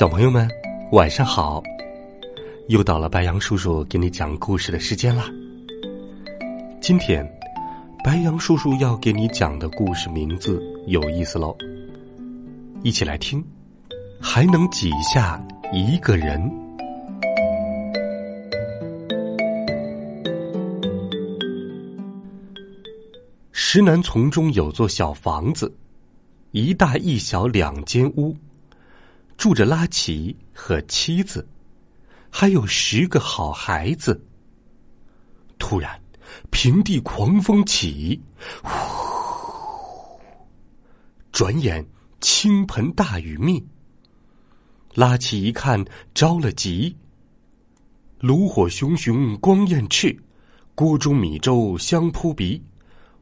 小朋友们，晚上好！又到了白羊叔叔给你讲故事的时间啦。今天，白羊叔叔要给你讲的故事名字有意思喽，一起来听。还能挤下一个人。石南丛中有座小房子，一大一小两间屋。住着拉奇和妻子，还有十个好孩子。突然，平地狂风起，呼！转眼倾盆大雨密。拉奇一看着了急。炉火熊熊光焰炽，锅中米粥香扑鼻。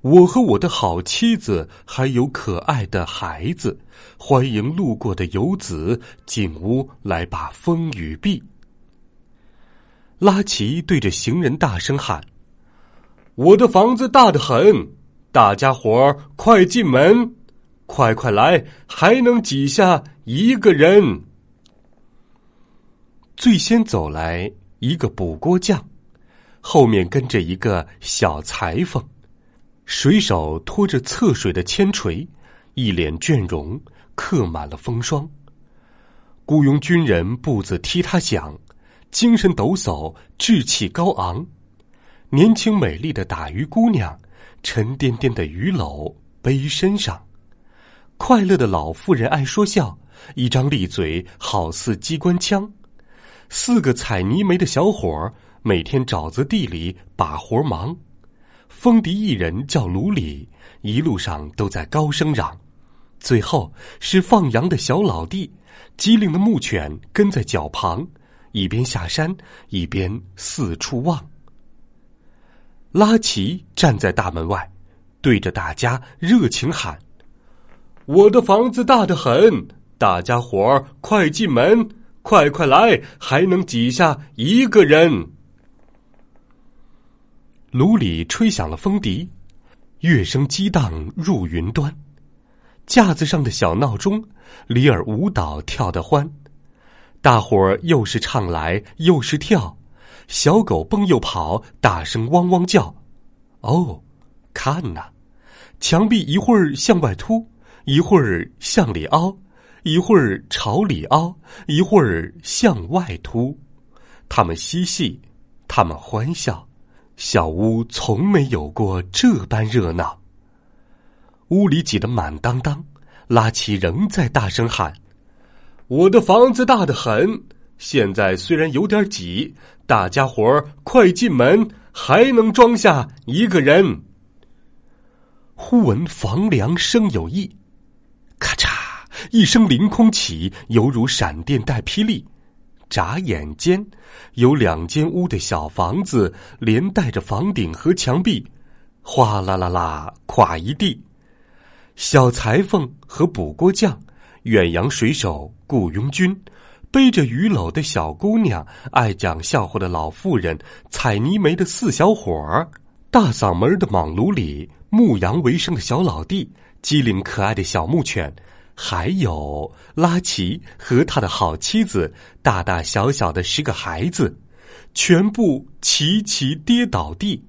我和我的好妻子，还有可爱的孩子，欢迎路过的游子进屋来把风雨避。拉奇对着行人大声喊：“我的房子大得很，大家伙儿快进门，快快来，还能挤下一个人。”最先走来一个补锅匠，后面跟着一个小裁缝。水手拖着测水的铅锤，一脸倦容，刻满了风霜。雇佣军人步子踢踏响，精神抖擞，志气高昂。年轻美丽的打鱼姑娘，沉甸甸的鱼篓背身上。快乐的老妇人爱说笑，一张利嘴好似机关枪。四个采泥煤的小伙儿，每天沼泽地里把活忙。风笛一人叫卢里，一路上都在高声嚷。最后是放羊的小老弟，机灵的牧犬跟在脚旁，一边下山一边四处望。拉奇站在大门外，对着大家热情喊：“我的房子大得很，大家伙儿快进门，快快来，还能挤下一个人。”炉里吹响了风笛，乐声激荡入云端。架子上的小闹钟，里尔舞蹈跳得欢。大伙儿又是唱来又是跳，小狗蹦又跑，大声汪汪叫。哦，看呐，墙壁一会儿向外凸，一会儿向里凹，一会儿朝里凹，一会儿向外凸。他们嬉戏，他们欢笑。小屋从没有过这般热闹。屋里挤得满当当，拉奇仍在大声喊：“我的房子大得很，现在虽然有点挤，大家伙儿快进门，还能装下一个人。”忽闻房梁声有异，咔嚓一声凌空起，犹如闪电带霹雳。眨眼间，有两间屋的小房子连带着房顶和墙壁，哗啦啦啦垮一地。小裁缝和补锅匠，远洋水手，雇佣军，背着鱼篓的小姑娘，爱讲笑话的老妇人，采泥煤的四小伙儿，大嗓门的莽卢里，牧羊为生的小老弟，机灵可爱的小牧犬。还有拉奇和他的好妻子，大大小小的十个孩子，全部齐齐跌倒地。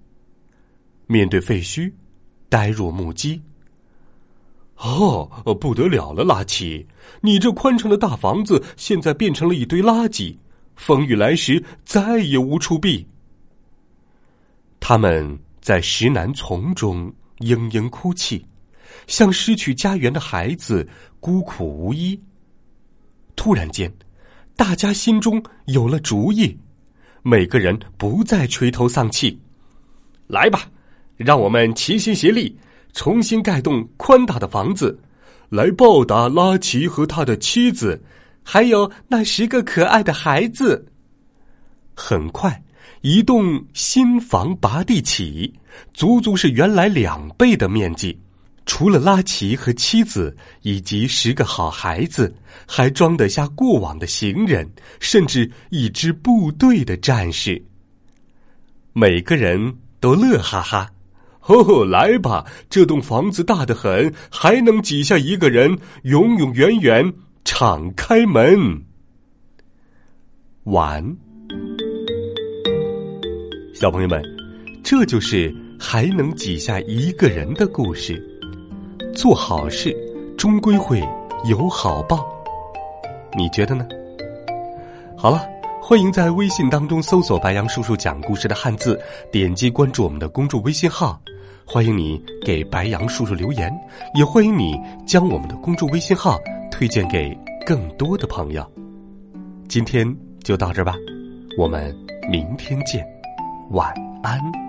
面对废墟，呆若木鸡。哦，不得了了，拉奇，你这宽敞的大房子现在变成了一堆垃圾，风雨来时再也无处避。他们在石楠丛中嘤嘤哭泣。像失去家园的孩子，孤苦无依。突然间，大家心中有了主意，每个人不再垂头丧气。来吧，让我们齐心协力，重新盖栋宽大的房子。来报答拉奇和他的妻子，还有那十个可爱的孩子。很快，一栋新房拔地起，足足是原来两倍的面积。除了拉奇和妻子以及十个好孩子，还装得下过往的行人，甚至一支部队的战士。每个人都乐哈哈，吼吼，来吧！这栋房子大得很，还能挤下一个人，永永远远敞开门。完，小朋友们，这就是还能挤下一个人的故事。做好事，终归会有好报。你觉得呢？好了，欢迎在微信当中搜索“白杨叔叔讲故事”的汉字，点击关注我们的公众微信号。欢迎你给白杨叔叔留言，也欢迎你将我们的公众微信号推荐给更多的朋友。今天就到这吧，我们明天见，晚安。